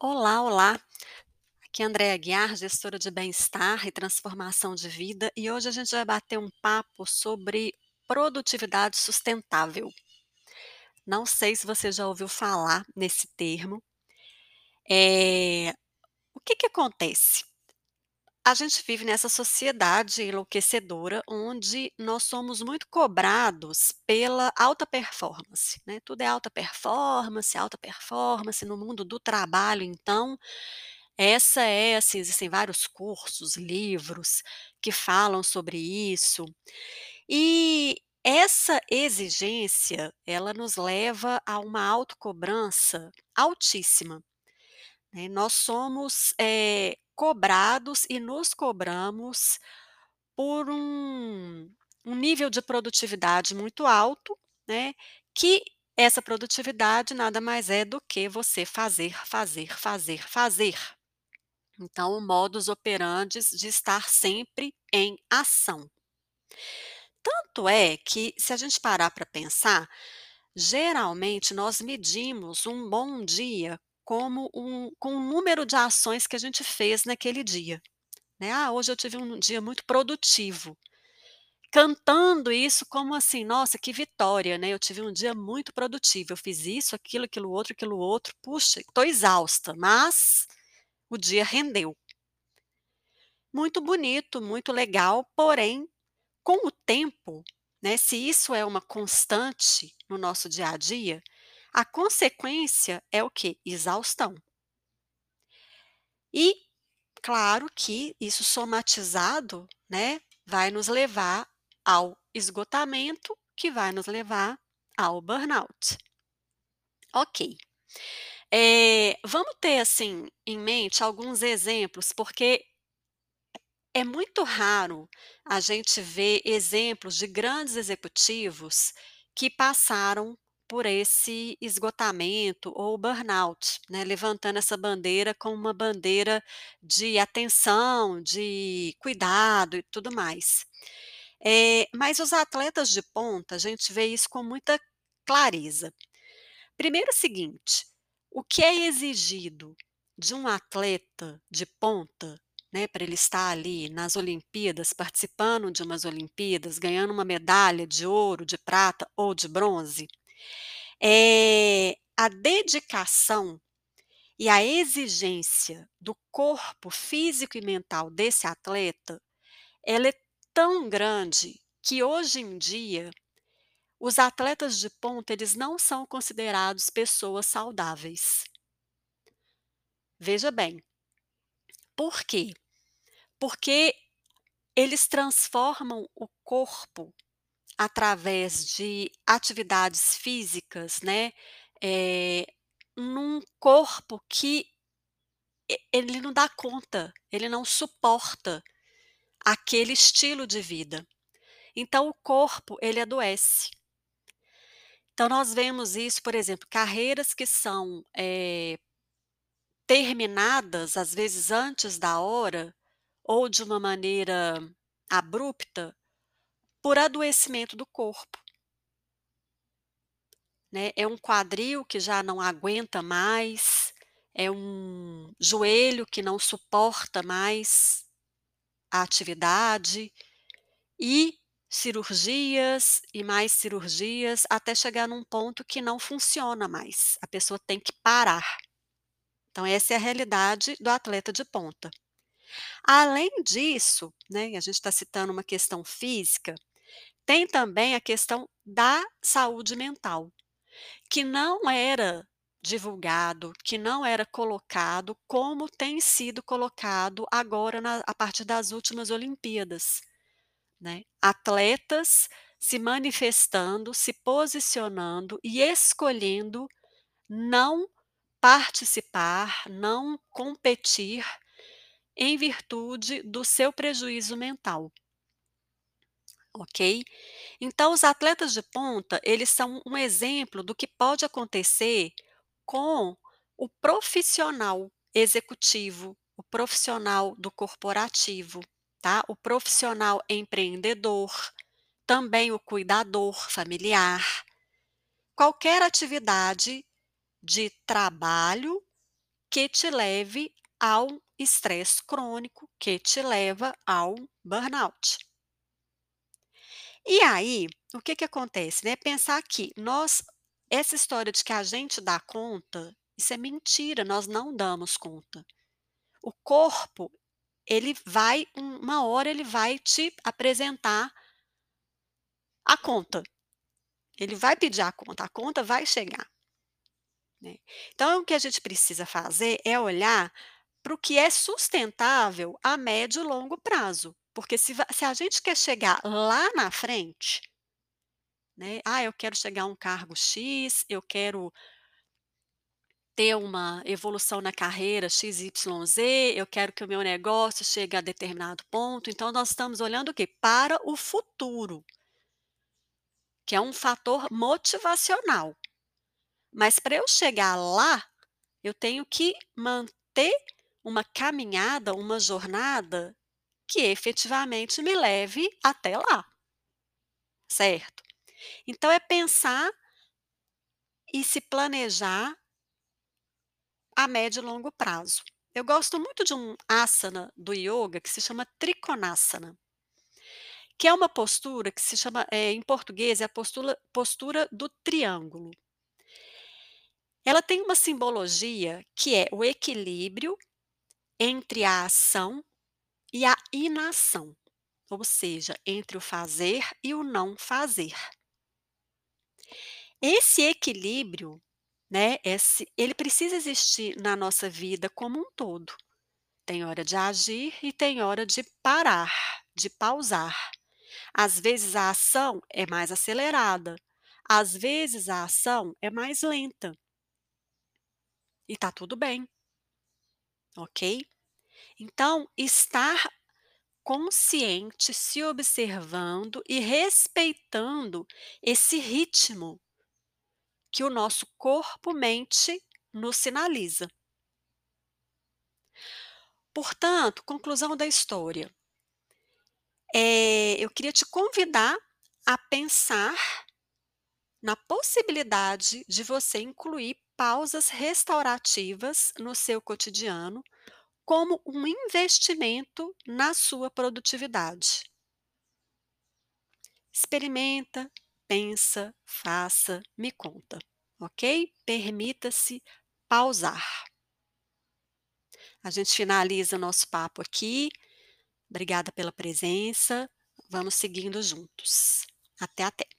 Olá, olá. Aqui é Andréa Guiar, gestora de bem-estar e transformação de vida, e hoje a gente vai bater um papo sobre produtividade sustentável. Não sei se você já ouviu falar nesse termo. Eh, o que que acontece? A gente vive nessa sociedade enlouquecedora, onde nós somos muito cobrados pela alta performance, né, tudo é alta performance, alta performance, no mundo do trabalho então, essa é assim, existem vários cursos, livros que falam sobre isso, e essa exigência, ela nos leva a uma autocobrança altíssima, né, nós somos, eh, cobrados e nos cobramos por um um nível de produtividade muito alto, né, que essa produtividade nada mais é do que você fazer, fazer, fazer, fazer. Então o modus operandi de estar sempre em ação. Tanto é que, se a gente parar pra pensar, geralmente nós medimos um bom dia como um com o número de ações que a gente fez naquele dia, né, "Ah, hoje eu tive um dia muito produtivo", cantando isso como assim: "Nossa, que vitória, né, eu tive um dia muito produtivo, eu fiz isso, aquilo, aquilo outro, aquilo outro, puxa, tô exausta, mas o dia rendeu". Muito bonito, muito legal, porém, com o tempo, né, se isso é uma constante no nosso dia a dia, a consequência é o quê? Exaustão. E, claro que isso somatizado, né, vai nos levar ao esgotamento, que vai nos levar ao burnout. Ok. Eh, vamos ter, assim, em mente alguns exemplos, porque é muito raro a gente ver exemplos de grandes executivos que passaram por esse esgotamento ou burnout, né, levantando essa bandeira como uma bandeira de atenção, de cuidado e tudo mais. Eh, mas os atletas de ponta, a gente vê isso com muita clareza. Primeiro o seguinte, o que é exigido de um atleta de ponta, né, pra ele estar ali nas Olimpíadas, participando de umas Olimpíadas, ganhando uma medalha de ouro, de prata ou de bronze, eh, a dedicação e a exigência do corpo físico e mental desse atleta, ela é tão grande que hoje em dia, os atletas de ponta, eles não são considerados pessoas saudáveis. Veja bem. Por quê? Porque eles transformam o corpo através de atividades físicas, né, eh, num corpo que ele não dá conta, ele não suporta aquele estilo de vida. Então o corpo, ele adoece. Então nós vemos isso, por exemplo, carreiras que são, eh terminadas, às vezes antes da hora, ou de uma maneira abrupta, por adoecimento do corpo. Né, é um quadril que já não aguenta mais, é um joelho que não suporta mais a atividade, e cirurgias e mais cirurgias, até chegar num ponto que não funciona mais, a pessoa tem que parar. Então essa é a realidade do atleta de ponta. Além disso, né, a gente tá citando uma questão física, tem também a questão da saúde mental, que não era divulgado, que não era colocado como tem sido colocado agora na a partir das últimas Olimpíadas, né. Atletas se manifestando, se posicionando e escolhendo não participar, não competir, em virtude do seu prejuízo mental. Ok? Então os atletas de ponta, eles são um exemplo do que pode acontecer com o profissional executivo, o profissional do corporativo, tá, o profissional empreendedor, também o cuidador familiar. Qualquer atividade de trabalho que te leve ao estresse crônico, que te leva ao burnout. E aí, o que que acontece, né, pensar que nós essa história de que a gente dá conta, isso é mentira, nós não damos conta. O corpo, ele vai uma hora ele vai te apresentar a conta. Ele vai pedir a conta, a conta vai chegar. Né. Então o que a gente precisa fazer é olhar para o que é sustentável a médio e longo prazo, porque se se a gente quer chegar lá na frente, né, "Ah, eu quero chegar a um cargo X, eu quero" "ter uma evolução na carreira XYZ, eu quero que o meu negócio chegue a determinado ponto", então nós estamos olhando o quê? Para o futuro. Que é um fator motivacional. Mas para eu chegar lá, eu tenho que manter uma caminhada, uma jornada que efetivamente me leve até lá. Certo? Então é pensar e se planejar a médio e longo prazo. Eu gosto muito de um asana do ioga que se chama Trikonasana. Que é uma postura que se chama, eh, em português é a postula postura do triângulo. Ela tem uma simbologia que é o equilíbrio entre a ação e a inação, ou seja, entre o fazer e o não fazer. Esse equilíbrio, né, esse ele precisa existir na nossa vida como um todo. Tem hora de agir e tem hora de parar, de pausar. Às vezes a ação é mais acelerada, às vezes a ação é mais lenta. E tá tudo bem. Ok? Então, estar consciente, se observando e respeitando esse ritmo que o nosso corpo-mente nos sinaliza. Portanto, conclusão da história. Eh, eu queria te convidar a pensar na possibilidade de você incluir pausas restaurativas no seu cotidiano, como um investimento na sua produtividade. Experimenta, pensa, faça, me conta, ok? Permita-se pausar. A gente finaliza o nosso papo aqui. Obrigada pela presença, vamos seguindo juntos. Até, até.